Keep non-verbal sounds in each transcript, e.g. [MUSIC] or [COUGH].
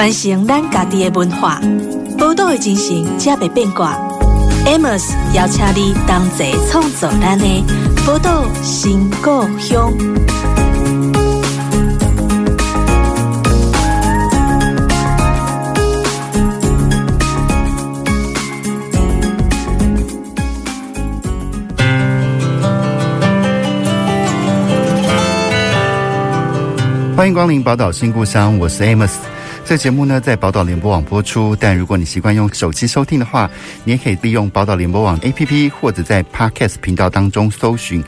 传承咱家己的文化，宝岛的精神才袂变卦。Amos 邀请你同齐创造咱的宝岛新故乡。欢迎光临宝岛新故乡，我是 Amos。这节目呢，在宝岛联播网播出，但如果你习惯用手机收听的话，你也可以利用宝岛联播网 APP 或者在 Podcast 频道当中搜寻。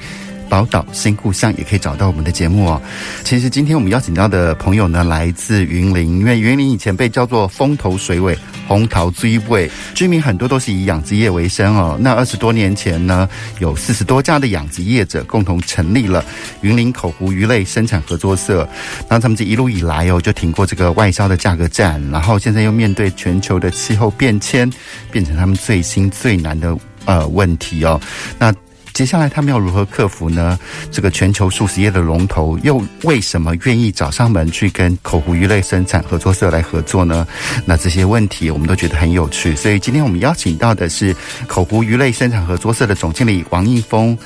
宝岛新故乡也可以找到我们的节目哦。其实今天我们邀请到的朋友呢，来自云林，因为云林以前被叫做风头水尾、红桃追尾，居民很多都是以养殖业为生哦。那二十多年前呢，有四十多家的养殖业者共同成立了云林口湖鱼类生产合作社。那他们这一路以来哦，就挺过这个外销的价格战，然后现在又面对全球的气候变迁，变成他们最新最难的呃问题哦。那接下来他们要如何克服呢？这个全球素食业的龙头又为什么愿意找上门去跟口湖鱼类生产合作社来合作呢？那这些问题我们都觉得很有趣，所以今天我们邀请到的是口湖鱼类生产合作社的总经理王应峰，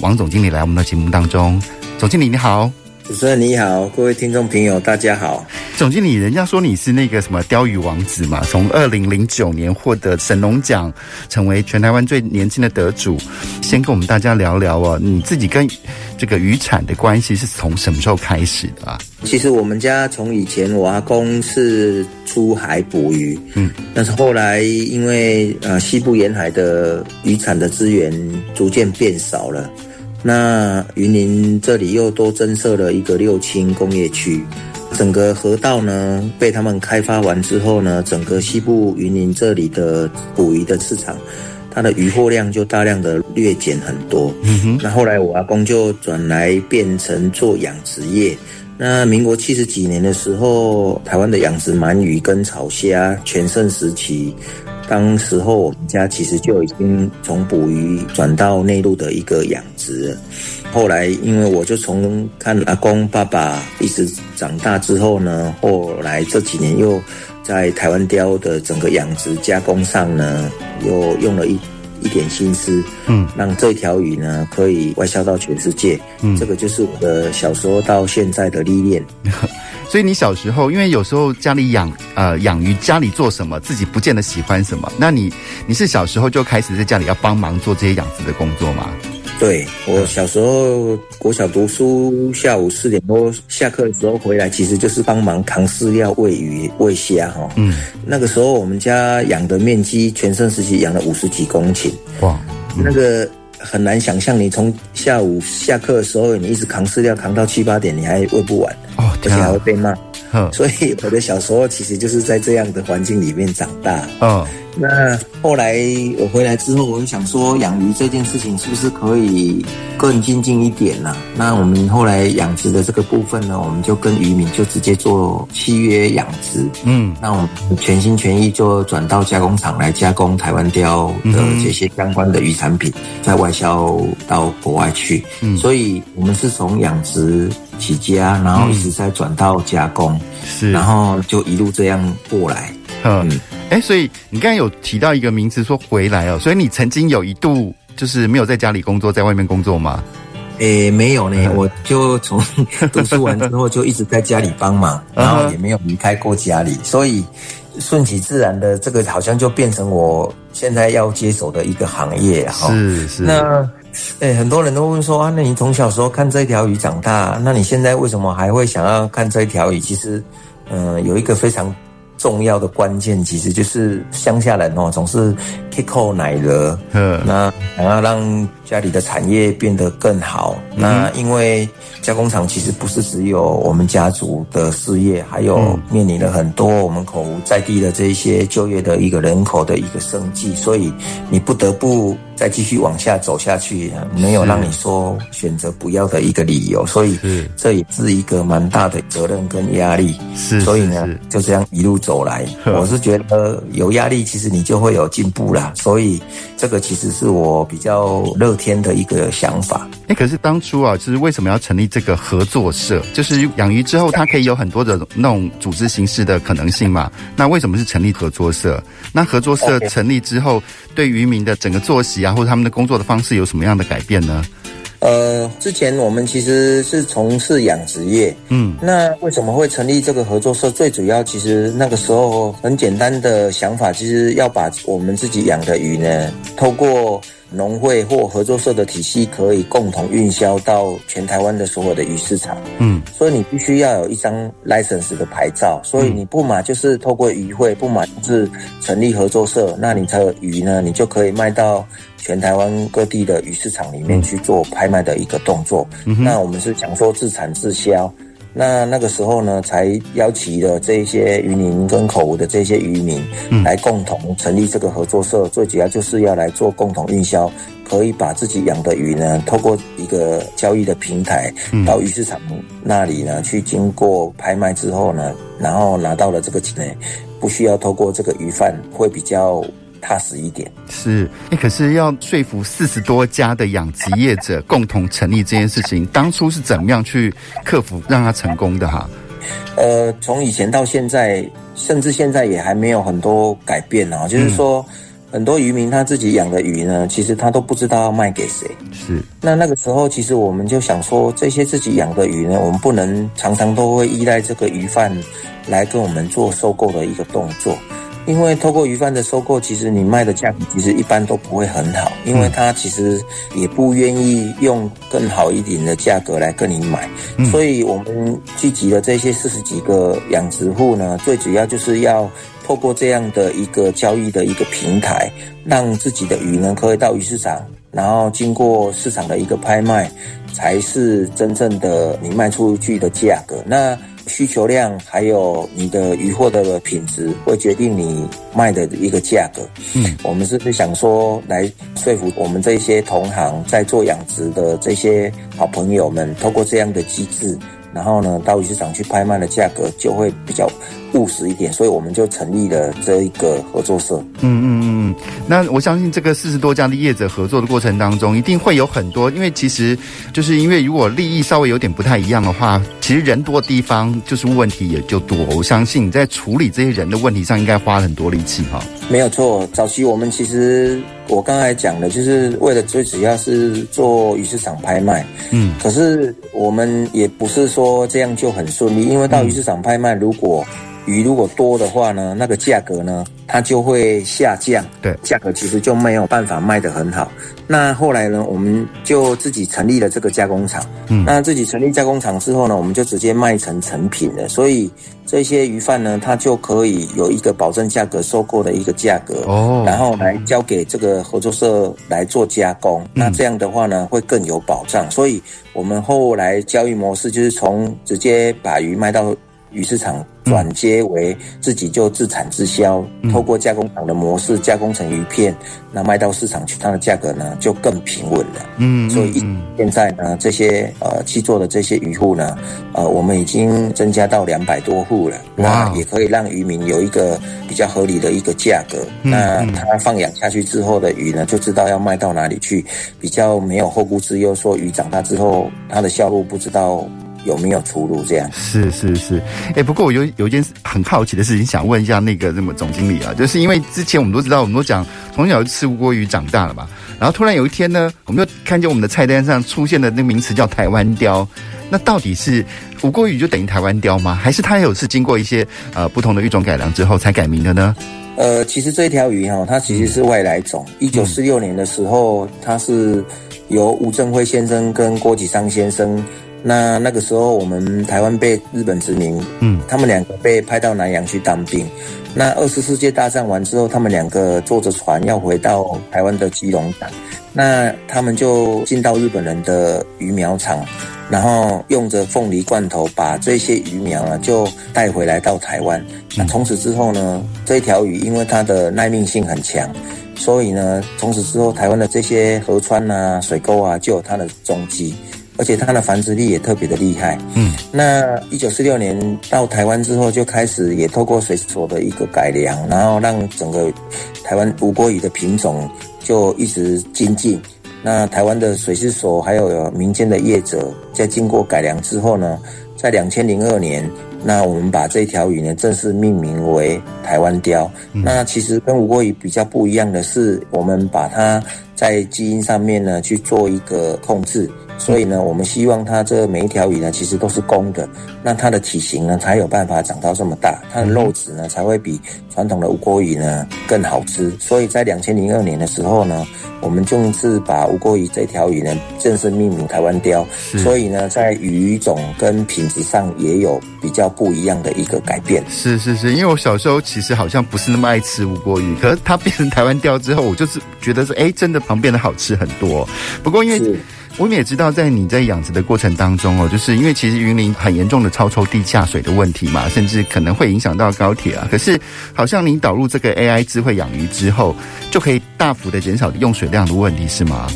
王总经理来我们的节目当中。总经理你好。主持人你好，各位听众朋友大家好。总经理，人家说你是那个什么钓鱼王子嘛？从二零零九年获得神农奖，成为全台湾最年轻的得主。先跟我们大家聊聊哦，你自己跟这个渔产的关系是从什么时候开始的啊？其实我们家从以前我阿公是出海捕鱼，嗯，但是后来因为呃西部沿海的渔产的资源逐渐变少了。那云林这里又多增设了一个六轻工业区，整个河道呢被他们开发完之后呢，整个西部云林这里的捕鱼的市场，它的渔获量就大量的略减很多。嗯。那后来我阿公就转来变成做养殖业。那民国七十几年的时候，台湾的养殖鳗鱼跟草虾全盛时期。当时候我们家其实就已经从捕鱼转到内陆的一个养殖了。后来因为我就从看阿公爸爸一直长大之后呢，后来这几年又在台湾雕的整个养殖加工上呢，又用了一一点心思，嗯，让这条鱼呢可以外销到全世界。嗯，这个就是我的小时候到现在的历练。[LAUGHS] 所以你小时候，因为有时候家里养呃养鱼，家里做什么自己不见得喜欢什么。那你你是小时候就开始在家里要帮忙做这些养殖的工作吗？对，我小时候国小读书，下午四点多下课的时候回来，其实就是帮忙扛饲料、喂鱼、喂虾哈。嗯，那个时候我们家养的面积全盛时期养了五十几公顷。哇，嗯、那个。很难想象，你从下午下课的时候，你一直扛饲料扛到七八点，你还喂不完，哦，而且还会被骂。所以我的小时候其实就是在这样的环境里面长大。哦。那后来我回来之后，我就想说，养鱼这件事情是不是可以更精进一点呢？那我们后来养殖的这个部分呢，我们就跟渔民就直接做契约养殖。嗯，那我们全心全意就转到加工厂来加工台湾鯛的这些相关的鱼产品，再外销到国外去。嗯，所以我们是从养殖起家，然后一直在转到加工，是，然后就一路这样过来。嗯。哎，所以你刚才有提到一个名词，说回来哦，所以你曾经有一度就是没有在家里工作，在外面工作吗？诶，没有呢，我就从 [LAUGHS] 读书完之后就一直在家里帮忙，然后也没有离开过家里，所以顺其自然的，这个好像就变成我现在要接手的一个行业哈。是是。那诶，很多人都问说啊，那你从小时候看这条鱼长大，那你现在为什么还会想要看这条鱼？其实，嗯、呃，有一个非常。重要的关键其实就是乡下人哦，总是克扣奶酪，嗯，那想要让家里的产业变得更好。嗯、那因为加工厂其实不是只有我们家族的事业，还有面临了很多我们口湖在地的这一些就业的一个人口的一个生计，所以你不得不。再继续往下走下去，没有让你说选择不要的一个理由，所以这也是一个蛮大的责任跟压力。是，所以呢，就这样一路走来，[LAUGHS] 我是觉得有压力，其实你就会有进步啦。所以这个其实是我比较乐乐天的一个想法。哎，可是当初啊，就是为什么要成立这个合作社？就是养鱼之后，它可以有很多的那种组织形式的可能性嘛。那为什么是成立合作社？那合作社成立之后，对渔民的整个作息啊，或者他们的工作的方式有什么样的改变呢？呃，之前我们其实是从事养殖业，嗯，那为什么会成立这个合作社？最主要其实那个时候很简单的想法，其实要把我们自己养的鱼呢，透过。农会或合作社的体系可以共同运销到全台湾的所有的鱼市场。嗯，所以你必须要有一张 license 的牌照。所以你不嘛就是透过渔会，不嘛就是成立合作社，那你的鱼呢，你就可以卖到全台湾各地的鱼市场里面去做拍卖的一个动作。嗯，那我们是讲说自产自销。那那个时候呢，才邀请了这些渔民跟口湖的这些渔民，来共同成立这个合作社。最主要就是要来做共同运销，可以把自己养的鱼呢，透过一个交易的平台，到鱼市场那里呢，去经过拍卖之后呢，然后拿到了这个钱呢，不需要透过这个鱼贩，会比较。踏实一点是，哎，可是要说服四十多家的养殖业者共同成立这件事情，当初是怎么样去克服让它成功的哈？呃，从以前到现在，甚至现在也还没有很多改变啊。就是说，嗯、很多渔民他自己养的鱼呢，其实他都不知道要卖给谁。是，那那个时候，其实我们就想说，这些自己养的鱼呢，我们不能常常都会依赖这个鱼贩来跟我们做收购的一个动作。因为透过鱼贩的收购，其实你卖的价格其实一般都不会很好，因为他其实也不愿意用更好一点的价格来跟你买，所以我们聚集了这些四十几个养殖户呢，最主要就是要透过这样的一个交易的一个平台，让自己的鱼呢可以到鱼市场，然后经过市场的一个拍卖，才是真正的你卖出去的价格。那需求量还有你的鱼货的品质，会决定你卖的一个价格。嗯，我们是不是想说来说服我们这些同行在做养殖的这些好朋友们，透过这样的机制，然后呢，到鱼市场去拍卖的价格就会比较务实一点，所以我们就成立了这一个合作社。嗯嗯嗯，那我相信这个四十多家的业者合作的过程当中，一定会有很多，因为其实就是因为如果利益稍微有点不太一样的话，其实人多的地方就是问题也就多。我相信你在处理这些人的问题上，应该花了很多力气哈。没有错，早期我们其实我刚才讲的，就是为了最主要是做鱼市场拍卖。嗯，可是我们也不是说这样就很顺利，因为到鱼市场拍卖，如果鱼如果多的话呢，那个价格呢，它就会下降。对，价格其实就没有办法卖得很好。那后来呢，我们就自己成立了这个加工厂。嗯，那自己成立加工厂之后呢，我们就直接卖成成品了。所以这些鱼贩呢，他就可以有一个保证价格收购的一个价格。哦，然后来交给这个合作社来做加工。嗯，那这样的话呢，会更有保障。所以我们后来交易模式就是从直接把鱼卖到鱼市场。转接为自己就自产自销，透过加工厂的模式加工成鱼片，那卖到市场去，它的价格呢就更平稳了。嗯，所以现在呢，这些呃去做的这些渔户呢，呃，我们已经增加到两百多户了。那，也可以让渔民有一个比较合理的一个价格。那他放养下去之后的鱼呢，就知道要卖到哪里去，比较没有后顾之忧，说鱼长大之后它的销路不知道。有没有出路？这样是是是，哎、欸，不过我有有一件很好奇的事情想问一下那个那么总经理啊，就是因为之前我们都知道，我们都讲从小吃吴锅鱼长大了嘛，然后突然有一天呢，我们就看见我们的菜单上出现的那个名词叫台湾雕，那到底是吴锅鱼就等于台湾雕吗？还是它有是经过一些呃不同的育种改良之后才改名的呢？呃，其实这一条鱼哈，它其实是外来种，一九四六年的时候，它是由吴正辉先生跟郭启昌先生。那那个时候，我们台湾被日本殖民，嗯，他们两个被派到南洋去当兵。那二次世界大战完之后，他们两个坐着船要回到台湾的基隆港。那他们就进到日本人的鱼苗场，然后用着凤梨罐头把这些鱼苗啊就带回来到台湾。那从此之后呢，这一条鱼因为它的耐命性很强，所以呢，从此之后台湾的这些河川啊、水沟啊就有它的踪迹。而且它的繁殖力也特别的厉害。嗯，那一九四六年到台湾之后，就开始也透过水所的一个改良，然后让整个台湾吴郭鱼的品种就一直精进。那台湾的水师所还有，民间的业者，在经过改良之后呢，在两千零二年，那我们把这条鱼呢正式命名为台湾鲷。嗯、那其实跟吴郭鱼比较不一样的是，我们把它在基因上面呢去做一个控制。所以呢，我们希望它这每一条鱼呢，其实都是公的，那它的体型呢才有办法长到这么大，它的肉质呢才会比传统的乌锅鱼呢更好吃。所以在两千零二年的时候呢，我们就是把乌锅鱼这条鱼呢正式命名台湾雕。所以呢，在鱼种跟品质上也有比较不一样的一个改变。是是是，因为我小时候其实好像不是那么爱吃乌锅鱼，可是它变成台湾雕之后，我就是觉得说，哎，真的旁边的好吃很多。不过因为。我们也知道，在你在养殖的过程当中哦，就是因为其实云林很严重的超抽地下水的问题嘛，甚至可能会影响到高铁啊。可是，好像你导入这个 AI 智慧养鱼之后，就可以大幅的减少用水量的问题，是吗？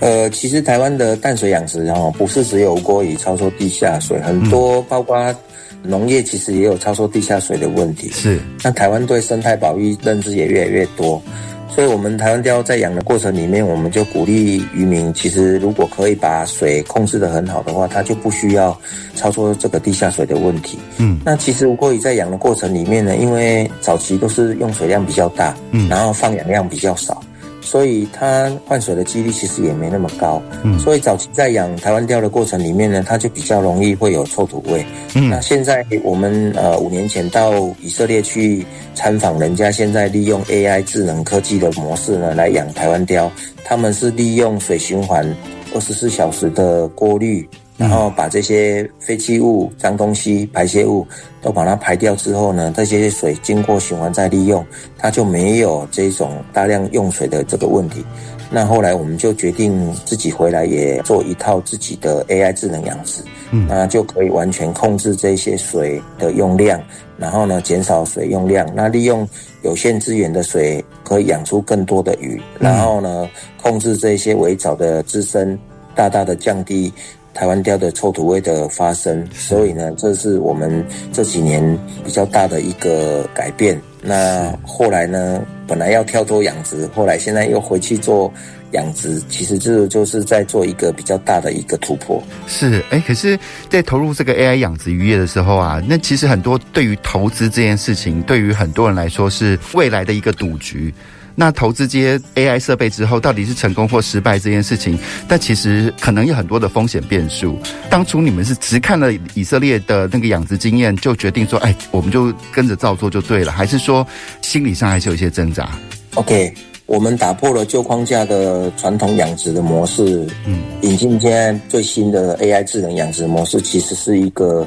呃，其实台湾的淡水养殖哦，不是只有吴郭鱼超抽地下水，很多包括农业其实也有超抽地下水的问题。是，那台湾对生态保育认知也越来越多。所以，我们台湾雕在养的过程里面，我们就鼓励渔民，其实如果可以把水控制得很好的话，它就不需要操作这个地下水的问题。嗯，那其实吴郭鱼在养的过程里面呢，因为早期都是用水量比较大，嗯，然后放养量比较少。所以它换水的几率其实也没那么高，嗯，所以早期在养台湾雕的过程里面呢，它就比较容易会有臭土味，嗯，那现在我们呃五年前到以色列去参访人家，现在利用 AI 智能科技的模式呢来养台湾雕，他们是利用水循环二十四小时的过滤。然后把这些废弃物、脏东西、排泄物都把它排掉之后呢，这些水经过循环再利用，它就没有这种大量用水的这个问题。那后来我们就决定自己回来也做一套自己的 AI 智能养殖，嗯，那就可以完全控制这些水的用量，然后呢减少水用量，那利用有限资源的水可以养出更多的鱼，然后呢控制这些围藻的滋生，大大的降低。台湾雕的臭土味的发生，所以呢，这是我们这几年比较大的一个改变。那后来呢，本来要跳脱养殖，后来现在又回去做养殖，其实这就是在做一个比较大的一个突破。是，哎，可是，在投入这个 AI 养殖渔业的时候啊，那其实很多对于投资这件事情，对于很多人来说是未来的一个赌局。那投资这些 AI 设备之后，到底是成功或失败这件事情，但其实可能有很多的风险变数。当初你们是只看了以色列的那个养殖经验，就决定说，哎，我们就跟着照做就对了，还是说心理上还是有一些挣扎？OK，我们打破了旧框架的传统养殖的模式，嗯，引进现在最新的 AI 智能养殖模式，其实是一个。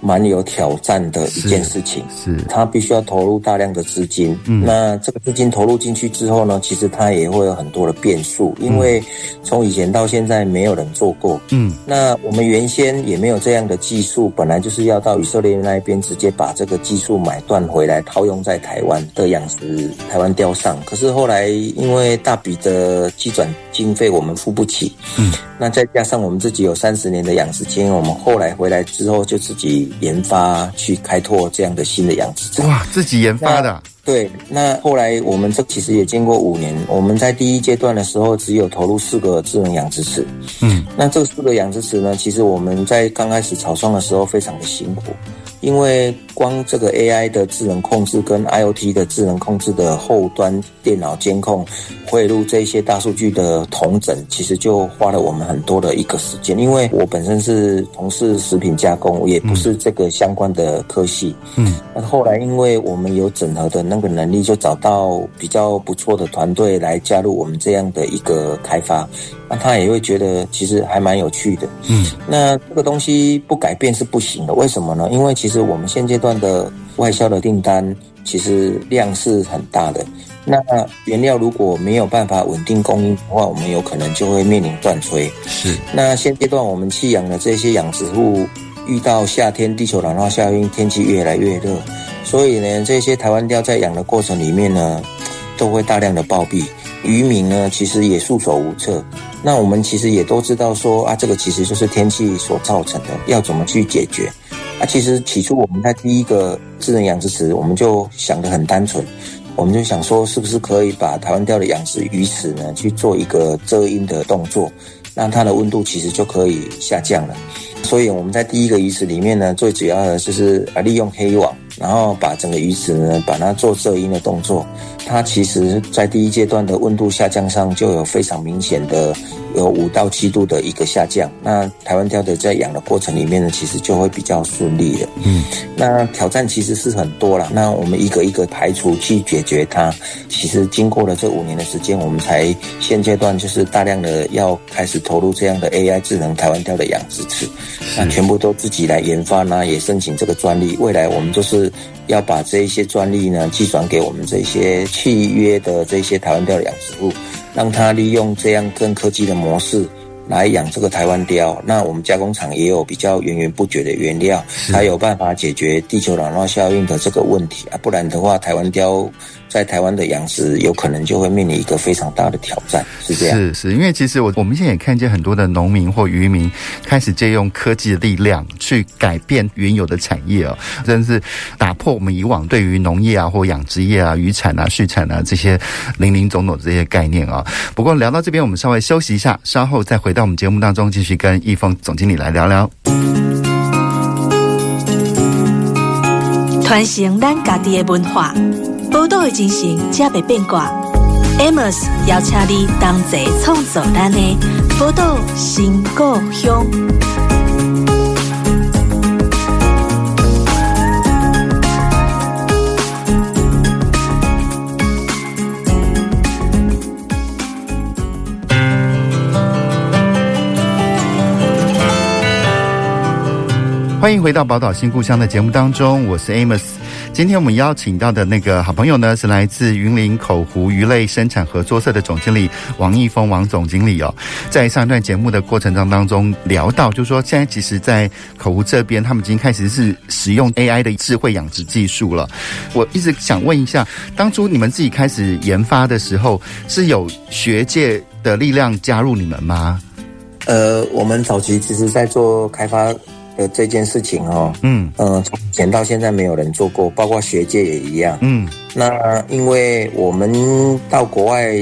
蛮有挑战的一件事情，是，是它必须要投入大量的资金。嗯，那这个资金投入进去之后呢，其实它也会有很多的变数，因为从以前到现在没有人做过。嗯，那我们原先也没有这样的技术，本来就是要到以色列那一边直接把这个技术买断回来套用在台湾的养殖台湾雕上。可是后来因为大笔的机转经费我们付不起，嗯，那再加上我们自己有三十年的养殖经验，我们后来回来之后就自己。研发去开拓这样的新的养殖场，哇，自己研发的。对，那后来我们这其实也经过五年，我们在第一阶段的时候只有投入四个智能养殖池，嗯，那这四个养殖池呢，其实我们在刚开始草创的时候非常的辛苦。因为光这个 AI 的智能控制跟 IoT 的智能控制的后端电脑监控汇入这些大数据的统整，其实就花了我们很多的一个时间。因为我本身是从事食品加工，也不是这个相关的科系。嗯，那后来因为我们有整合的那个能力，就找到比较不错的团队来加入我们这样的一个开发。那他也会觉得其实还蛮有趣的。嗯，那这个东西不改变是不行的。为什么呢？因为其实我们现阶段的外销的订单其实量是很大的。那原料如果没有办法稳定供应的话，我们有可能就会面临断炊。是。那现阶段我们弃养的这些养殖户，遇到夏天地球暖化效应，天气越来越热，所以呢，这些台湾鯛在养的过程里面呢，都会大量的暴毙。渔民呢，其实也束手无策。那我们其实也都知道说啊，这个其实就是天气所造成的，要怎么去解决？啊，其实起初我们在第一个智能养殖池，我们就想得很单纯，我们就想说，是不是可以把台湾钓的养殖鱼池呢去做一个遮阴的动作，让它的温度其实就可以下降了。所以我们在第一个鱼池里面呢，最主要的就是啊利用黑网，然后把整个鱼池呢把它做遮阴的动作。它其实在第一阶段的温度下降上就有非常明显的。有五到七度的一个下降，那台湾钓的在养的过程里面呢，其实就会比较顺利了。嗯，那挑战其实是很多了，那我们一个一个排除去解决它。其实经过了这五年的时间，我们才现阶段就是大量的要开始投入这样的 AI 智能台湾钓的养殖池，那全部都自己来研发呢，也申请这个专利。未来我们就是要把这一些专利呢寄转给我们这些契约的这些台湾雕的养殖户。让他利用这样更科技的模式来养这个台湾雕，那我们加工厂也有比较源源不绝的原料，才有办法解决地球暖化效应的这个问题啊，不然的话，台湾鯛。在台湾的养殖有可能就会面临一个非常大的挑战，是这样。是是，因为其实我我们现在也看见很多的农民或渔民开始借用科技的力量去改变原有的产业哦，真是打破我们以往对于农业啊或养殖业啊、渔产啊、畜产啊这些零零总总的这些概念啊。不过聊到这边，我们稍微休息一下，稍后再回到我们节目当中，继续跟易峰总经理来聊聊。传承咱家己的文化。宝岛的精神，才袂变卦。Amos 邀请你同齐创造咱的宝岛新故乡。欢迎回到《宝岛新故乡》的节目当中，我是 Amos。今天我们邀请到的那个好朋友呢，是来自云林口湖鱼类生产合作社的总经理王义峰王总经理哦。在上一段节目的过程当当中聊到，就是说现在其实，在口湖这边，他们已经开始是使用 AI 的智慧养殖技术了。我一直想问一下，当初你们自己开始研发的时候，是有学界的力量加入你们吗？呃，我们早期其实在做开发。这件事情哦，嗯嗯，从前到现在没有人做过，包括学界也一样，嗯。那因为我们到国外，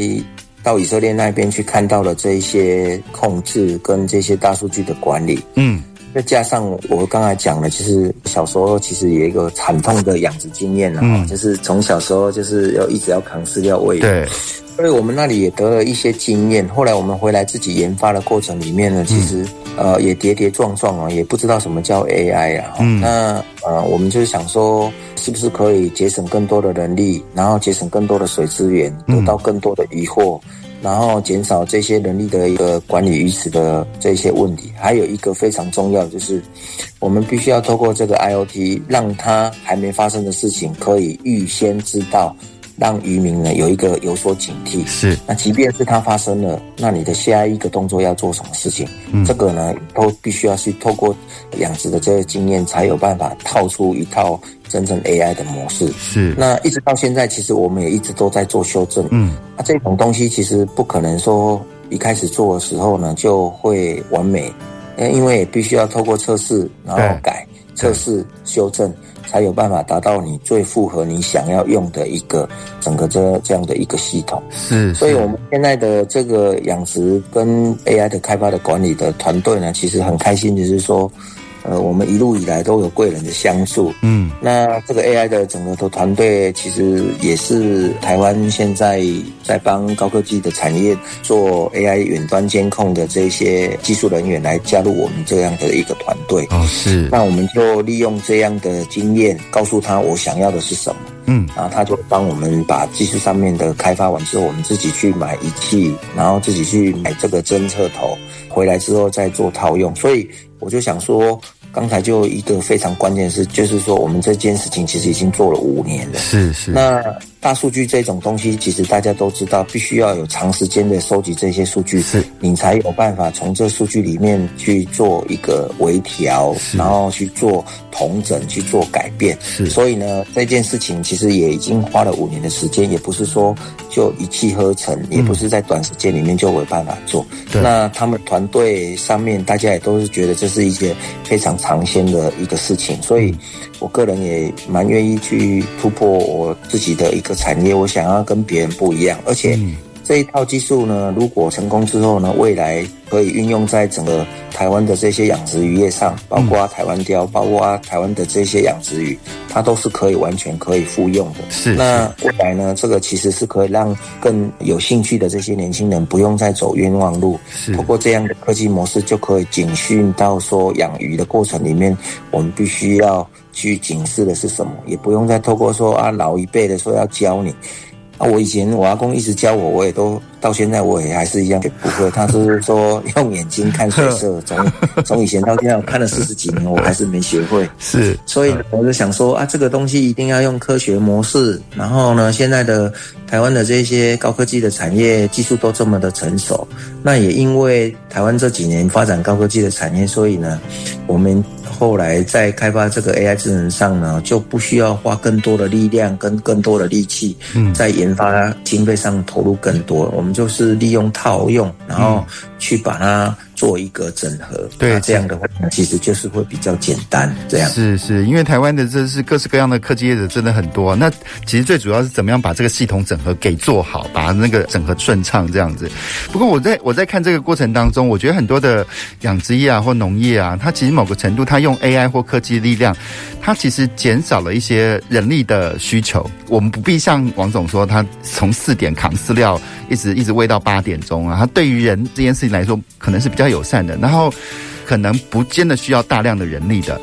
到以色列那边去看到了这一些控制跟这些大数据的管理，嗯。再加上我刚才讲了，就是小时候其实有一个惨痛的养殖经验了，嗯，就是从小时候就是要一直要扛饲料喂，对。所以我们那里也得了一些经验。后来我们回来自己研发的过程里面呢，其实。呃，也跌跌撞撞啊，也不知道什么叫 AI 啊。嗯，那呃，我们就是想说，是不是可以节省更多的人力，然后节省更多的水资源，得到更多的渔获，然后减少这些人力的一个管理鱼池的这些问题。还有一个非常重要，就是我们必须要透过这个 IoT，让它还没发生的事情可以预先知道。让渔民呢有一个有所警惕，是。那即便是它发生了，那你的下一个动作要做什么事情？嗯，这个呢都必须要去透过养殖的这个经验，才有办法套出一套真正 AI 的模式。是。那一直到现在，其实我们也一直都在做修正。嗯。那这种东西其实不可能说一开始做的时候呢就会完美，因为也必须要透过测试，然后改测试修正。才有办法达到你最符合你想要用的一个整个这这样的一个系统。是，所以我们现在的这个养殖跟 AI 的开发的管理的团队呢，其实很开心，就是说。呃，我们一路以来都有贵人的相助，嗯，那这个 AI 的整个的团队其实也是台湾现在在帮高科技的产业做 AI 远端监控的这些技术人员来加入我们这样的一个团队。哦，是。那我们就利用这样的经验，告诉他我想要的是什么，嗯，然后他就帮我们把技术上面的开发完之后，我们自己去买仪器，然后自己去买这个侦测头，回来之后再做套用，所以。我就想说，刚才就一个非常关键的是，就是说我们这件事情其实已经做了五年了。是是。那大数据这种东西，其实大家都知道，必须要有长时间的收集这些数据，是，你才有办法从这数据里面去做一个微调，然后去做同整，去做改变。是。所以呢，这件事情其实也已经花了五年的时间，也不是说就一气呵成，也不是在短时间里面就有办法做。对。那他们团队上面，大家也都是觉得这是一件非常尝鲜的一个事情，所以我个人也蛮愿意去突破我自己的一个。产业，我想要跟别人不一样，而且。嗯这一套技术呢，如果成功之后呢，未来可以运用在整个台湾的这些养殖渔业上，包括台湾雕，包括台湾的这些养殖鱼，它都是可以完全可以复用的。是。那未来呢，这个其实是可以让更有兴趣的这些年轻人不用再走冤枉路。是。通过这样的科技模式，就可以警讯到说养鱼的过程里面，我们必须要去警示的是什么，也不用再透过说啊老一辈的说要教你。啊，我以前我阿公一直教我，我也都到现在我也还是一样不会。他就是说用眼睛看水色，从 [LAUGHS] 从以前到现在我看了四十几年，我还是没学会。是，所以我就想说啊，这个东西一定要用科学模式。然后呢，现在的台湾的这些高科技的产业技术都这么的成熟，那也因为台湾这几年发展高科技的产业，所以呢，我们。后来在开发这个 AI 智能上呢，就不需要花更多的力量跟更多的力气，嗯，在研发经费上投入更多。我们就是利用套用，然后去把它。做一个整合，对，这样的话其实就是会比较简单。这样是是，因为台湾的这是各式各样的科技业者真的很多。那其实最主要是怎么样把这个系统整合给做好，把那个整合顺畅这样子。不过我在我在看这个过程当中，我觉得很多的养殖业啊或农业啊，它其实某个程度它用 AI 或科技力量，它其实减少了一些人力的需求。我们不必像王总说，他从四点扛饲料一直一直喂到八点钟啊，他对于人这件事情来说，可能是比较。友善的，然后可能不见得需要大量的人力的，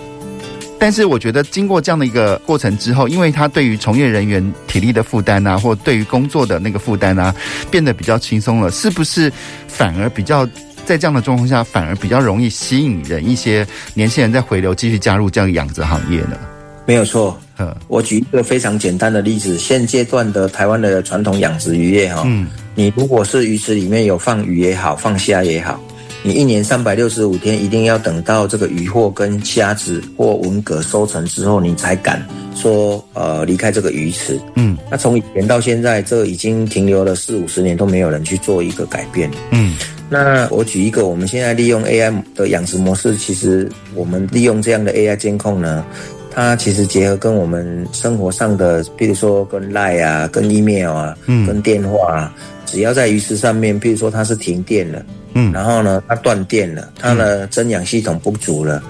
但是我觉得经过这样的一个过程之后，因为他对于从业人员体力的负担啊，或对于工作的那个负担啊，变得比较轻松了，是不是反而比较在这样的状况下，反而比较容易吸引人一些年轻人再回流继续加入这样养殖行业呢？没有错，嗯，我举一个非常简单的例子，现阶段的台湾的传统养殖渔业哈，嗯，你如果是鱼池里面有放鱼也好，放虾也好。你一年三百六十五天，一定要等到这个鱼货跟虾子或文蛤收成之后，你才敢说呃离开这个鱼池。嗯，那从以前到现在，这已经停留了四五十年，都没有人去做一个改变。嗯，那我举一个，我们现在利用 AI 的养殖模式，其实我们利用这样的 AI 监控呢，它其实结合跟我们生活上的，比如说跟 Line 啊、跟 email 啊、嗯、跟电话啊，只要在鱼池上面，比如说它是停电了。嗯，然后呢，它断电了，它的增氧系统不足了，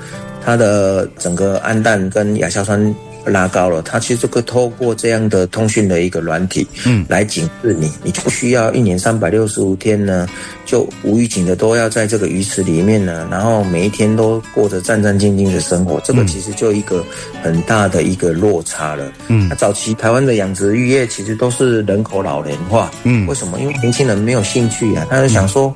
它的整个氨氮跟亚硝酸拉高了，它其实就可以透过这样的通讯的一个软体，嗯，来警示你，你就不需要一年三百六十五天呢，就无预警的都要在这个鱼池里面呢，然后每一天都过着战战兢兢的生活，这个其实就一个很大的一个落差了。嗯，早期台湾的养殖渔业其实都是人口老龄化，嗯，为什么？因为年轻人没有兴趣啊，他就想说。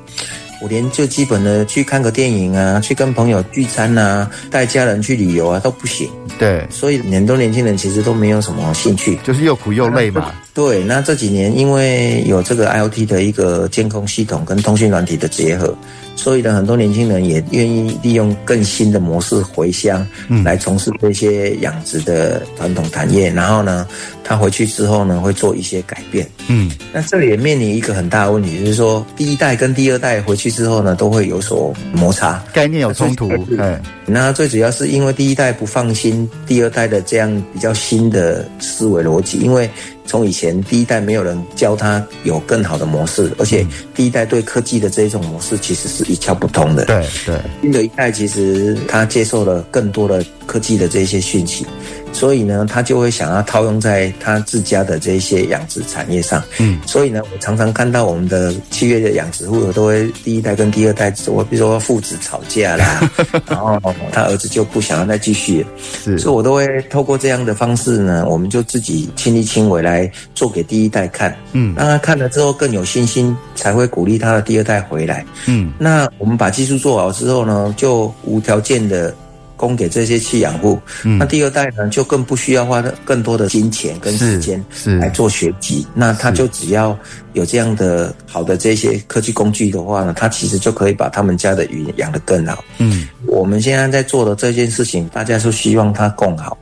我连最基本的去看个电影啊，去跟朋友聚餐啊，带家人去旅游啊都不行。对，所以很多年轻人其实都没有什么兴趣，就是又苦又累嘛。对，那这几年因为有这个 IoT 的一个监控系统跟通讯软体的结合。所以呢，很多年轻人也愿意利用更新的模式回乡，来从事这些养殖的传统产业。然后呢，他回去之后呢，会做一些改变。嗯，那这里也面临一个很大的问题，就是说第一代跟第二代回去之后呢，都会有所摩擦，概念有冲突。对，那最主要是因为第一代不放心第二代的这样比较新的思维逻辑，因为。从以前第一代没有人教他有更好的模式，而且第一代对科技的这一种模式其实是一窍不通的。对对，新的一代其实他接受了更多的科技的这些讯息。所以呢，他就会想要套用在他自家的这些养殖产业上。嗯，所以呢，我常常看到我们的契约的养殖户都会第一代跟第二代，我比如说父子吵架啦，[LAUGHS] 然后他儿子就不想要再继续。是，所以我都会透过这样的方式呢，我们就自己亲力亲为来做给第一代看。嗯，让他看了之后更有信心，才会鼓励他的第二代回来。嗯，那我们把技术做好之后呢，就无条件的。供给这些弃养户，嗯，那第二代呢，就更不需要花更多的金钱跟时间来做学习，那他就只要有这样的好的这些科技工具的话呢，他其实就可以把他们家的鱼养得更好。嗯，我们现在在做的这件事情，大家是希望它更好。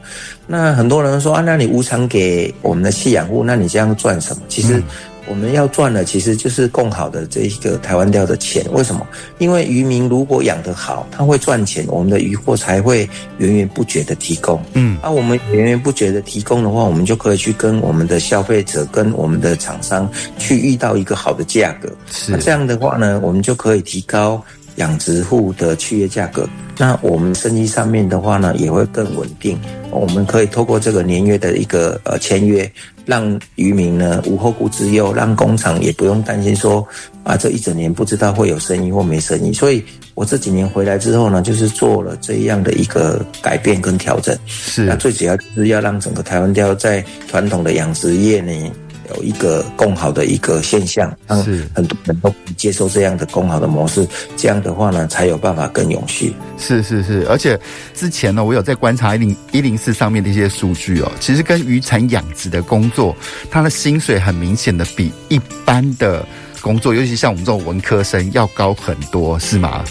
那很多人说啊，那你无偿给我们的弃养户，那你这样赚什么？其实。我们要赚的其实就是更好的这一个台湾钓的钱。为什么？因为渔民如果养得好，他会赚钱，我们的渔获才会源源不绝的提供。嗯，那、啊、我们源源不绝的提供的话，我们就可以去跟我们的消费者、跟我们的厂商去遇到一个好的价格。是，那这样的话呢，我们就可以提高养殖户的契约价格。那我们生意上面的话呢，也会更稳定。我们可以透过这个年约的一个呃签约。让渔民呢无后顾之忧，让工厂也不用担心说啊，这一整年不知道会有生意或没生意。所以我这几年回来之后呢，就是做了这样的一个改变跟调整。是，那最主要就是要让整个台湾钓在传统的养殖业呢。有一个共好的一个现象，让很多人都接受这样的共好的模式，这样的话呢，才有办法更永续。是是是，而且之前呢，我有在观察一零一零四上面的一些数据哦，其实跟渔产养殖的工作，它的薪水很明显的比一般的工作，尤其像我们这种文科生要高很多，是吗？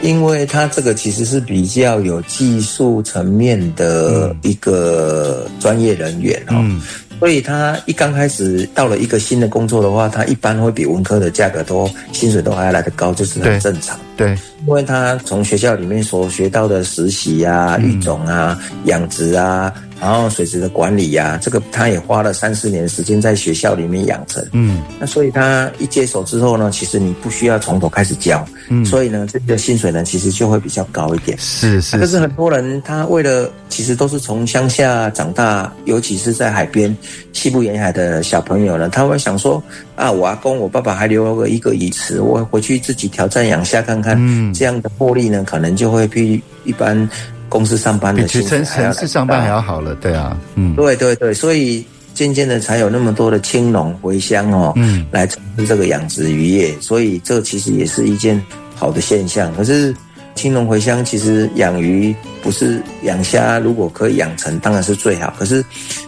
因为它这个其实是比较有技术层面的一个专业人员哦。嗯所以他一刚开始到了一个新的工作的话，他一般会比文科的价格都薪水都还要来得高，就是很正常。对，因为他从学校里面所学到的实习啊、育种啊、养殖啊。然后水质的管理呀、啊，这个他也花了三四年时间在学校里面养成。嗯，那所以他一接手之后呢，其实你不需要从头开始教。嗯，所以呢，这个薪水呢，其实就会比较高一点。是是。可是很多人他为了，其实都是从乡下长大，尤其是在海边、西部沿海的小朋友呢，他会想说啊，我阿公、我爸爸还留了个一个鱼池，我回去自己挑战养虾看看。嗯，这样的获利呢，可能就会比一般。公司上班的比城城市上班还要好了，对啊，嗯，对对对，所以渐渐的才有那么多的青农回乡哦，嗯，来从事这个养殖渔业，所以这其实也是一件好的现象。可是青龙回香，其实养鱼不是养虾，如果可以养成，当然是最好。可是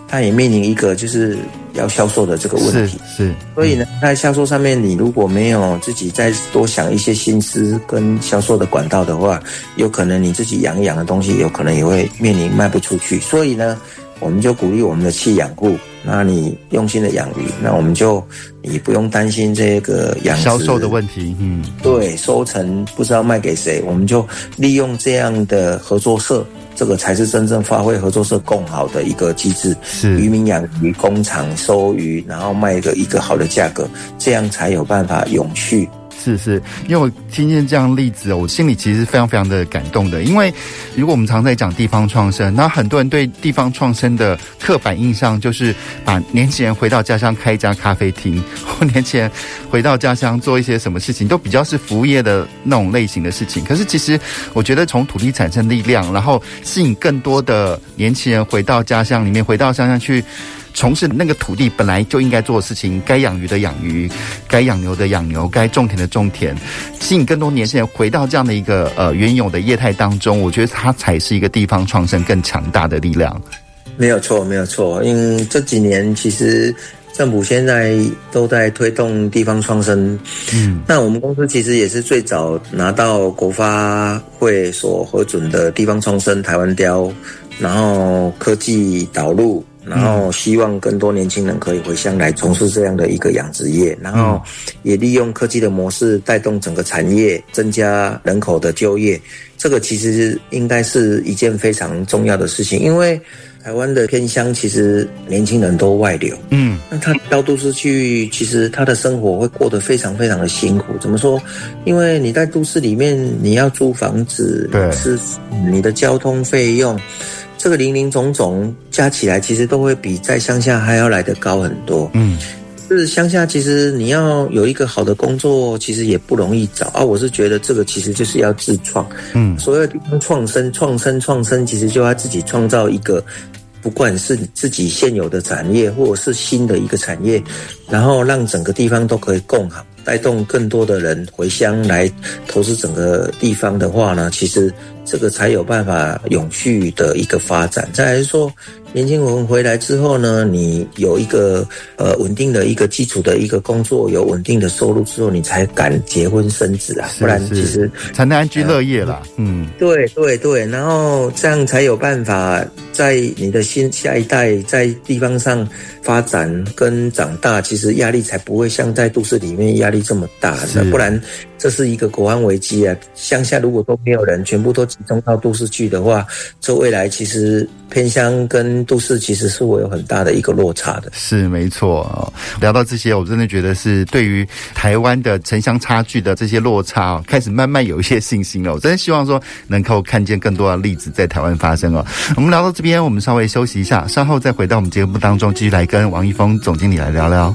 它也面临一个就是。要销售的这个问题是，是，所以呢，在销售上面，你如果没有自己再多想一些心思跟销售的管道的话，有可能你自己养一养的东西，有可能也会面临卖不出去。所以呢，我们就鼓励我们的契养户，那你用心的养鱼，那我们就你不用担心这个养销售的问题。嗯，对，收成不知道卖给谁，我们就利用这样的合作社。这个才是真正发挥合作社更好的一个机制。是渔民养鱼，工厂收鱼，然后卖一个一个好的价格，这样才有办法永续。是是，因为我听见这样例子，我心里其实非常非常的感动的。因为如果我们常在讲地方创生，那很多人对地方创生的刻板印象就是把年轻人回到家乡开一家咖啡厅，或年轻人回到家乡做一些什么事情，都比较是服务业的那种类型的事情。可是其实我觉得从土地产生力量，然后吸引更多的年轻人回到家乡里面，回到乡下去。从事那个土地本来就应该做的事情，该养鱼的养鱼，该养牛的养牛，该种田的种田，吸引更多年轻人回到这样的一个呃原有的业态当中，我觉得它才是一个地方创生更强大的力量。没有错，没有错。因为这几年其实政府现在都在推动地方创生，嗯，那我们公司其实也是最早拿到国发会所核准的地方创生台湾雕，然后科技导入。然后希望更多年轻人可以回乡来从事这样的一个养殖业，然后也利用科技的模式带动整个产业，增加人口的就业。这个其实应该是一件非常重要的事情，因为台湾的偏乡其实年轻人都外流，嗯，那他到都市去，其实他的生活会过得非常非常的辛苦。怎么说？因为你在都市里面，你要租房子，对，是你的交通费用。这个林林总总加起来，其实都会比在乡下还要来得高很多。嗯，是乡下，其实你要有一个好的工作，其实也不容易找啊。我是觉得这个其实就是要自创。嗯，所谓的地方创生、创生、创生，其实就要自己创造一个，不管是自己现有的产业，或者是新的一个产业，然后让整个地方都可以更好。带动更多的人回乡来投资整个地方的话呢，其实这个才有办法永续的一个发展。再来说，年轻人回来之后呢，你有一个呃稳定的一个基础的一个工作，有稳定的收入之后，你才敢结婚生子啊，不然其实才能安居乐业啦。嗯，对对对，然后这样才有办法在你的新下一代在地方上发展跟长大，其实压力才不会像在都市里面压力这么大，那不然。这是一个国安危机啊！乡下如果都没有人，全部都集中到都市去的话，这未来其实偏乡跟都市其实是会有很大的一个落差的。是没错。聊到这些，我真的觉得是对于台湾的城乡差距的这些落差，开始慢慢有一些信心了。我真的希望说能够看见更多的例子在台湾发生哦。我们聊到这边，我们稍微休息一下，稍后再回到我们节目当中，继续来跟王一峰总经理来聊聊。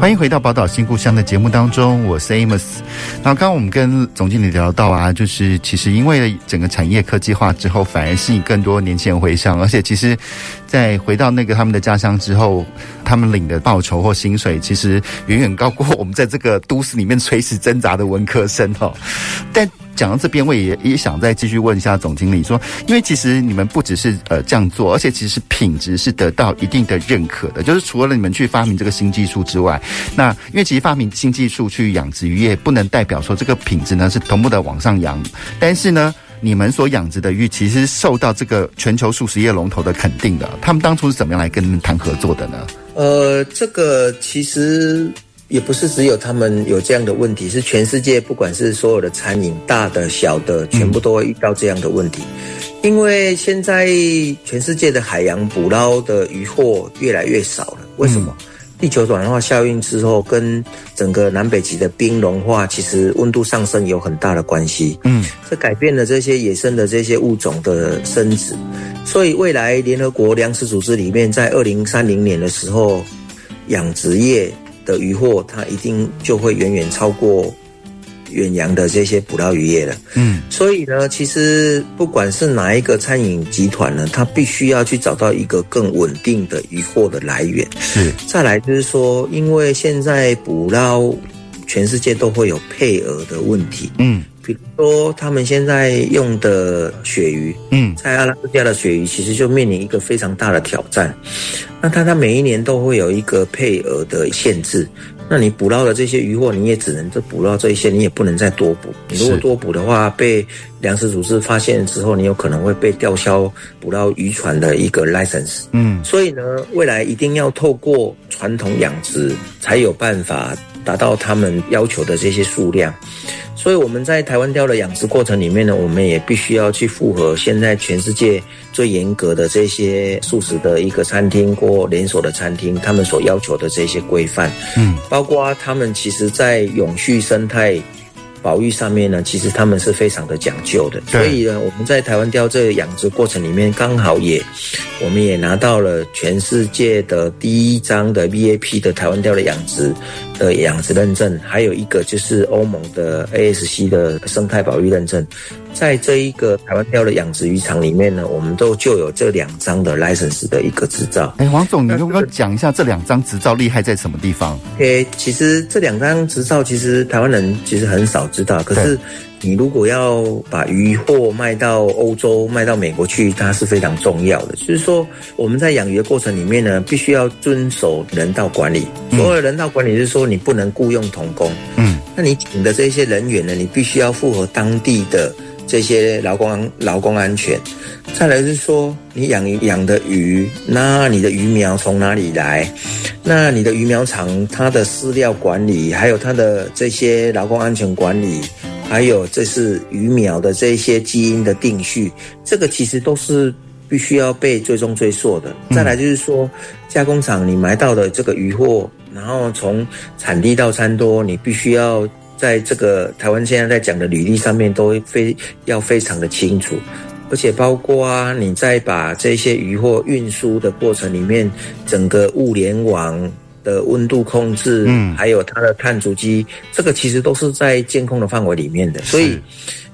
欢迎回到宝岛新故乡的节目当中，我是 Amos。然后刚刚我们跟总经理聊到啊，就是其实因为整个产业科技化之后，反而吸引更多年轻人回乡，而且其实，在回到那个他们的家乡之后，他们领的报酬或薪水，其实远远高过我们在这个都市里面垂死挣扎的文科生哦。但讲到这边，我也也想再继续问一下总经理说，因为其实你们不只是呃这样做，而且其实品质是得到一定的认可的。就是除了你们去发明这个新技术之外，那因为其实发明新技术去养殖渔业，不能代表说这个品质呢是同步的往上扬。但是呢，你们所养殖的鱼其实受到这个全球素食业龙头的肯定的。他们当初是怎么样来跟你们谈合作的呢？呃，这个其实。也不是只有他们有这样的问题，是全世界不管是所有的餐饮，大的小的，全部都会遇到这样的问题。因为现在全世界的海洋捕捞的渔获越来越少了，为什么？地球暖化效应之后，跟整个南北极的冰融化，其实温度上升有很大的关系。嗯，这改变了这些野生的这些物种的生殖，所以未来联合国粮食组织里面，在二零三零年的时候，养殖业。的渔获，它一定就会远远超过远洋的这些捕捞渔业了。嗯，所以呢，其实不管是哪一个餐饮集团呢，它必须要去找到一个更稳定的渔获的来源。是，再来就是说，因为现在捕捞全世界都会有配额的问题。嗯。比如说，他们现在用的鳕鱼，嗯，在阿拉斯加的鳕鱼其实就面临一个非常大的挑战。那它它每一年都会有一个配额的限制。那你捕捞的这些渔获，你也只能就捕捞这一些，你也不能再多捕。你如果多捕的话，被粮食组织发现之后，你有可能会被吊销捕捞渔船的一个 license。嗯，所以呢，未来一定要透过传统养殖，才有办法达到他们要求的这些数量。所以我们在台湾雕的养殖过程里面呢，我们也必须要去符合现在全世界最严格的这些素食的一个餐厅或连锁的餐厅，他们所要求的这些规范，嗯，包括他们其实在永续生态保育上面呢，其实他们是非常的讲究的。所以呢，我们在台湾雕这个养殖过程里面，刚好也我们也拿到了全世界的第一张的 VAP 的台湾雕的养殖。的养殖认证，还有一个就是欧盟的 ASC 的生态保育认证，在这一个台湾钓的养殖渔场里面呢，我们都就有这两张的 license 的一个执照。哎，王总，你能不能讲一下这两张执照厉害在什么地方？哎，其实这两张执照其实台湾人其实很少知道，可是。你如果要把渔货卖到欧洲、卖到美国去，它是非常重要的。就是说，我们在养鱼的过程里面呢，必须要遵守人道管理。所谓的人道管理，是说你不能雇佣童工。嗯，那你请的这些人员呢，你必须要符合当地的这些劳工劳工安全。再来是说，你养养的鱼，那你的鱼苗从哪里来？那你的鱼苗场它的饲料管理，还有它的这些劳工安全管理。还有，这是鱼苗的这些基因的定序，这个其实都是必须要被追踪追溯的。再来就是说，加工厂你买到的这个鱼货，然后从产地到餐桌，你必须要在这个台湾现在在讲的履历上面都非要非常的清楚，而且包括啊，你在把这些鱼货运输的过程里面，整个物联网的温度控制，嗯，还有它的碳足迹，这个其实都是在监控的范围里面的，所以。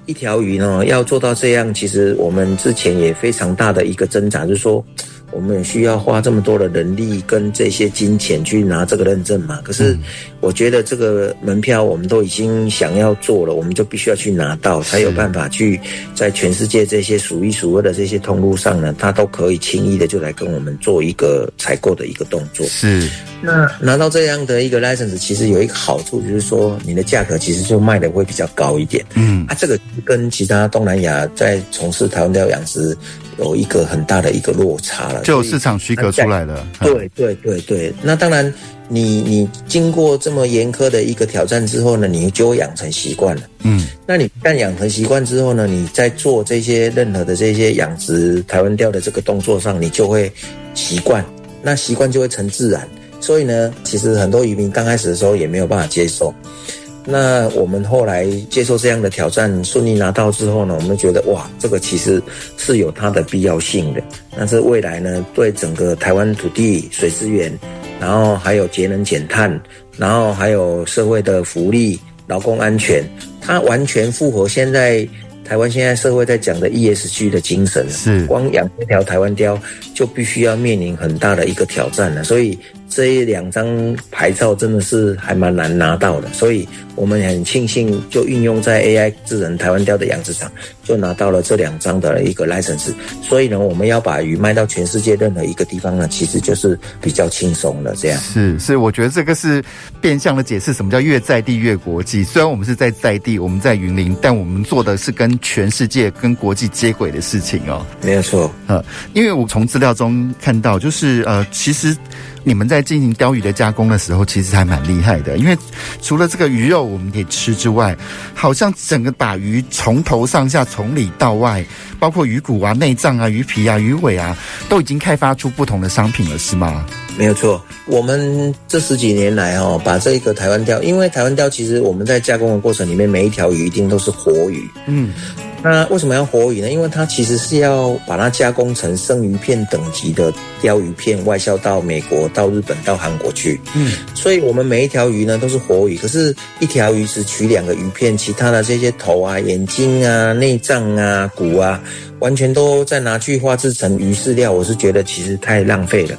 一条鱼呢，要做到这样，其实我们之前也非常大的一个挣扎，就是说，我们也需要花这么多的人力跟这些金钱去拿这个认证嘛。可是，我觉得这个门票我们都已经想要做了，我们就必须要去拿到，才有办法去在全世界这些数一数二的这些通路上呢，他都可以轻易的就来跟我们做一个采购的一个动作。是。那拿到这样的一个 license，其实有一个好处，就是说你的价格其实就卖的会比较高一点。嗯，啊，这个跟其他东南亚在从事台湾钓养殖有一个很大的一个落差了，就有市场许可出来了。对对对对，那当然你，你你经过这么严苛的一个挑战之后呢，你就会养成习惯了。嗯，那你一旦养成习惯之后呢，你在做这些任何的这些养殖台湾钓的这个动作上，你就会习惯，那习惯就会成自然。所以呢，其实很多渔民刚开始的时候也没有办法接受。那我们后来接受这样的挑战，顺利拿到之后呢，我们觉得哇，这个其实是有它的必要性的。但是未来呢，对整个台湾土地、水资源，然后还有节能减碳，然后还有社会的福利、劳工安全，它完全符合现在台湾现在社会在讲的 ESG 的精神。是，光养一条台湾鯛就必须要面临很大的一个挑战了。所以。这一两张牌照真的是还蛮难拿到的，所以我们很庆幸就运用在 AI 智能台湾雕的养殖场，就拿到了这两张的一个 license。所以呢，我们要把鱼卖到全世界任何一个地方呢，其实就是比较轻松了。这样是是，我觉得这个是变相的解释什么叫越在地越国际。虽然我们是在在地，我们在云林，但我们做的是跟全世界、跟国际接轨的事情哦。没有错，呃，因为我从资料中看到，就是呃，其实。你们在进行鲷鱼的加工的时候，其实还蛮厉害的，因为除了这个鱼肉我们可以吃之外，好像整个把鱼从头上下、从里到外，包括鱼骨啊、内脏啊、鱼皮啊、鱼尾啊，都已经开发出不同的商品了，是吗？没有错，我们这十几年来哦，把这个台湾钓，因为台湾钓其实我们在加工的过程里面，每一条鱼一定都是活鱼，嗯。那为什么要活鱼呢？因为它其实是要把它加工成生鱼片等级的鲷鱼片，外销到美国、到日本、到韩国去。嗯，所以我们每一条鱼呢都是活鱼，可是一条鱼只取两个鱼片，其他的这些头啊、眼睛啊、内脏啊、骨啊，完全都再拿去化制成鱼饲料。我是觉得其实太浪费了。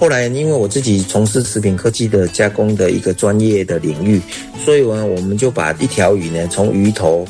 后来因为我自己从事食品科技的加工的一个专业的领域，所以呢，我们就把一条鱼呢从鱼头。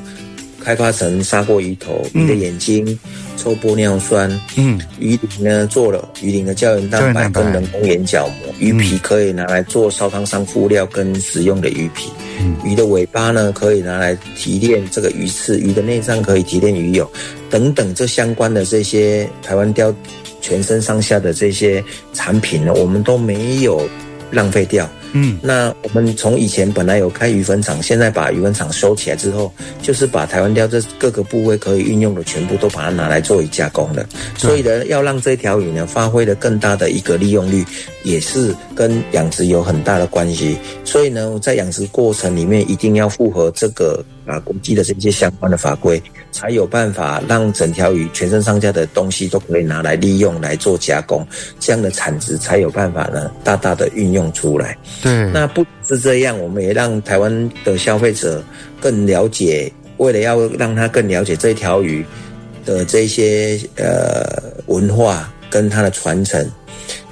开发成砂锅鱼头，鱼的眼睛、嗯、抽玻尿酸，嗯，鱼鳞呢做了鱼鳞的胶原蛋白跟人工眼角膜，鱼皮可以拿来做烧汤上敷料跟食用的鱼皮，嗯，鱼的尾巴呢可以拿来提炼这个鱼刺，鱼的内脏可以提炼鱼油等等，这相关的这些台湾雕全身上下的这些产品呢，我们都没有浪费掉。嗯，那我们从以前本来有开鱼粉厂，现在把鱼粉厂收起来之后，就是把台湾钓这各个部位可以运用的全部都把它拿来做以加工了。所以呢，要让这条鱼呢发挥的更大的一个利用率，也是跟养殖有很大的关系。所以呢，在养殖过程里面一定要符合这个啊国际的这些相关的法规，才有办法让整条鱼全身上下的东西都可以拿来利用来做加工，这样的产值才有办法呢大大的运用出来。对，那不是这样，我们也让台湾的消费者更了解，为了要让他更了解这条鱼的这些呃文化跟它的传承，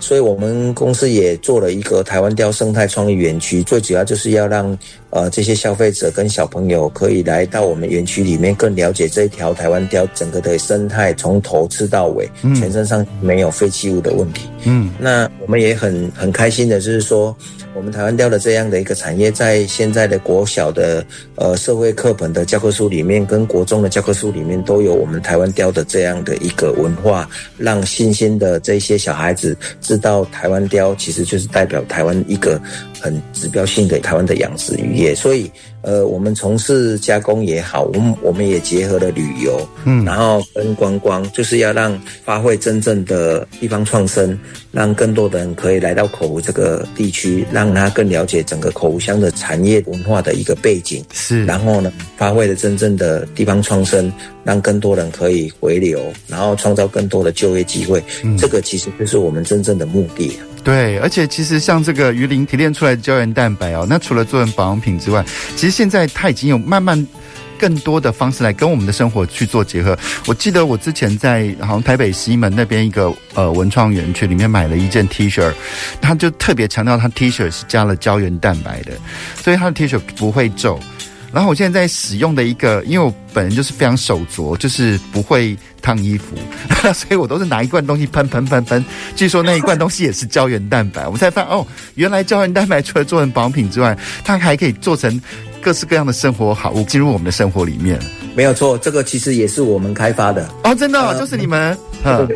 所以我们公司也做了一个台湾钓生态创意园区，最主要就是要让。呃，这些消费者跟小朋友可以来到我们园区里面，更了解这一条台湾雕整个的生态，从头吃到尾，全身上没有废弃物的问题。嗯，那我们也很很开心的，就是说，我们台湾雕的这样的一个产业，在现在的国小的呃社会课本的教科书里面，跟国中的教科书里面，都有我们台湾雕的这样的一个文化，让新兴的这些小孩子知道台湾雕其实就是代表台湾一个。很指标性的台湾的养殖渔业，所以呃，我们从事加工也好，我们我们也结合了旅游，嗯，然后跟观光，就是要让发挥真正的地方创生，让更多的人可以来到口湖这个地区，让他更了解整个口湖乡的产业文化的一个背景，是，然后呢，发挥了真正的地方创生，让更多人可以回流，然后创造更多的就业机会，嗯，这个其实就是我们真正的目的。对，而且其实像这个鱼鳞提炼出来的胶原蛋白哦，那除了做成保养品之外，其实现在它已经有慢慢更多的方式来跟我们的生活去做结合。我记得我之前在好像台北西门那边一个呃文创园区里面买了一件 T 恤，他就特别强调他 T 恤是加了胶原蛋白的，所以他的 T 恤不会皱。然后我现在在使用的一个，因为我本人就是非常手拙，就是不会烫衣服，[LAUGHS] 所以我都是拿一罐东西喷喷喷喷。据说那一罐东西也是胶原蛋白，我才发现哦，原来胶原蛋白除了做成保养品之外，它还可以做成各式各样的生活好物进入我们的生活里面。没有错，这个其实也是我们开发的哦，真的、哦呃、就是你们。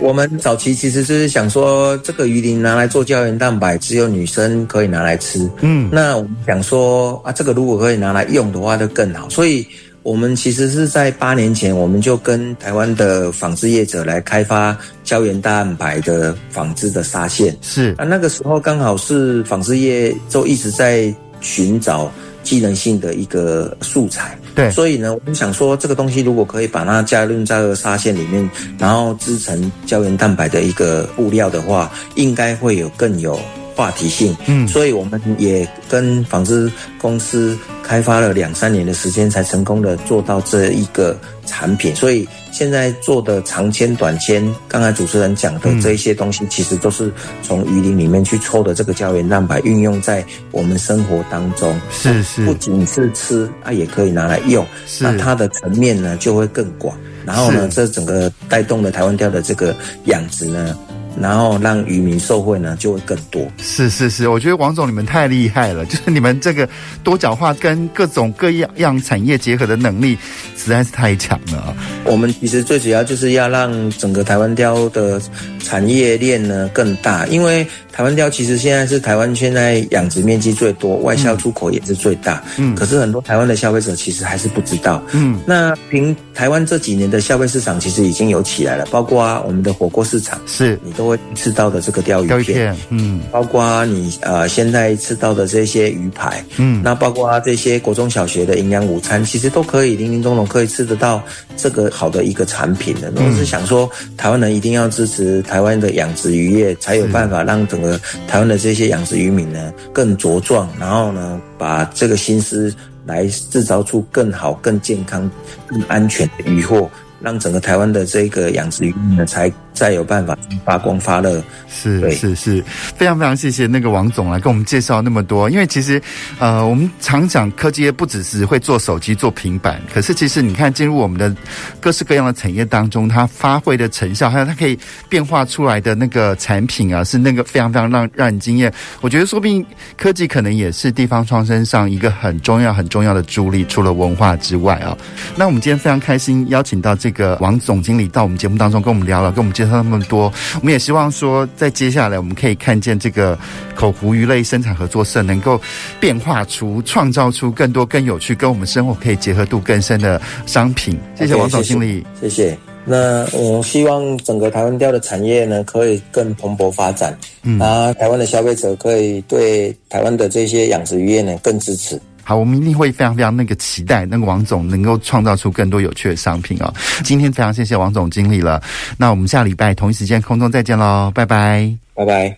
我们早期其实就是想说，这个鱼鳞拿来做胶原蛋白，只有女生可以拿来吃。嗯，那我们想说啊，这个如果可以拿来用的话，就更好。所以，我们其实是在八年前，我们就跟台湾的纺织业者来开发胶原蛋白的纺织的纱线。是啊，那个时候刚好是纺织业就一直在寻找机能性的一个素材。对，所以呢，我们想说，这个东西如果可以把它加入在纱线里面，然后织成胶原蛋白的一个布料的话，应该会有更有话题性。嗯，所以我们也跟纺织公司开发了两三年的时间，才成功的做到这一个产品。所以。现在做的长纤、短纤，刚才主持人讲的这一些东西，其实都是从鱼鳞里面去抽的这个胶原蛋白，运用在我们生活当中。是是，不仅是吃，它也可以拿来用。是，那它的层面呢就会更广。然后呢，这整个带动了台湾钓的这个养殖呢。然后让渔民受惠呢，就会更多。是是是，我觉得王总你们太厉害了，[LAUGHS] 就是你们这个多角化跟各种各样样产业结合的能力实在是太强了啊。我们其实最主要就是要让整个台湾雕的产业链呢更大，因为台湾鯛其实现在是台湾现在养殖面积最多，外销出口也是最大。嗯，可是很多台湾的消费者其实还是不知道。嗯，那凭台湾这几年的消费市场其实已经有起来了，包括啊我们的火锅市场，是你都。会吃到的这个鯛鱼片，片，嗯，包括你呃现在吃到的这些鱼排，嗯，那包括这些国中小学的营养午餐，其实都可以林林总总可以吃得到这个好的一个产品呢。我是想说，台湾人一定要支持台湾的养殖渔业，才有办法让整个台湾的这些养殖渔民呢更茁壮，然后呢把这个心思来制造出更好、更健康、更安全的渔获，让整个台湾的这个养殖渔民呢才。再有办法发光发热，是是是，非常非常谢谢那个王总来跟我们介绍那么多。因为其实，呃，我们常讲科技业不只是会做手机、做平板，可是其实你看进入我们的各式各样的产业当中，它发挥的成效，还有它可以变化出来的那个产品啊，是那个非常非常让让人惊艳。我觉得说不定科技可能也是地方创生上一个很重要很重要的助力，除了文化之外啊。那我们今天非常开心邀请到这个王总经理到我们节目当中跟我们聊了，跟我们介绍。那么多，我们也希望说，在接下来我们可以看见这个口湖鱼类生产合作社能够变化出、创造出更多更有趣、跟我们生活可以结合度更深的商品。谢谢王总经理，okay, 谢谢。谢谢。那我希望整个台湾钓的产业呢，可以更蓬勃发展，嗯，啊，台湾的消费者可以对台湾的这些养殖渔业呢更支持。好，我们一定会非常非常那个期待，那个王总能够创造出更多有趣的商品哦。今天非常谢谢王总经理了，那我们下礼拜同一时间空中再见喽，拜拜，拜拜。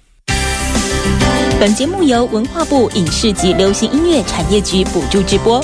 本节目由文化部影视及流行音乐产业局补助直播。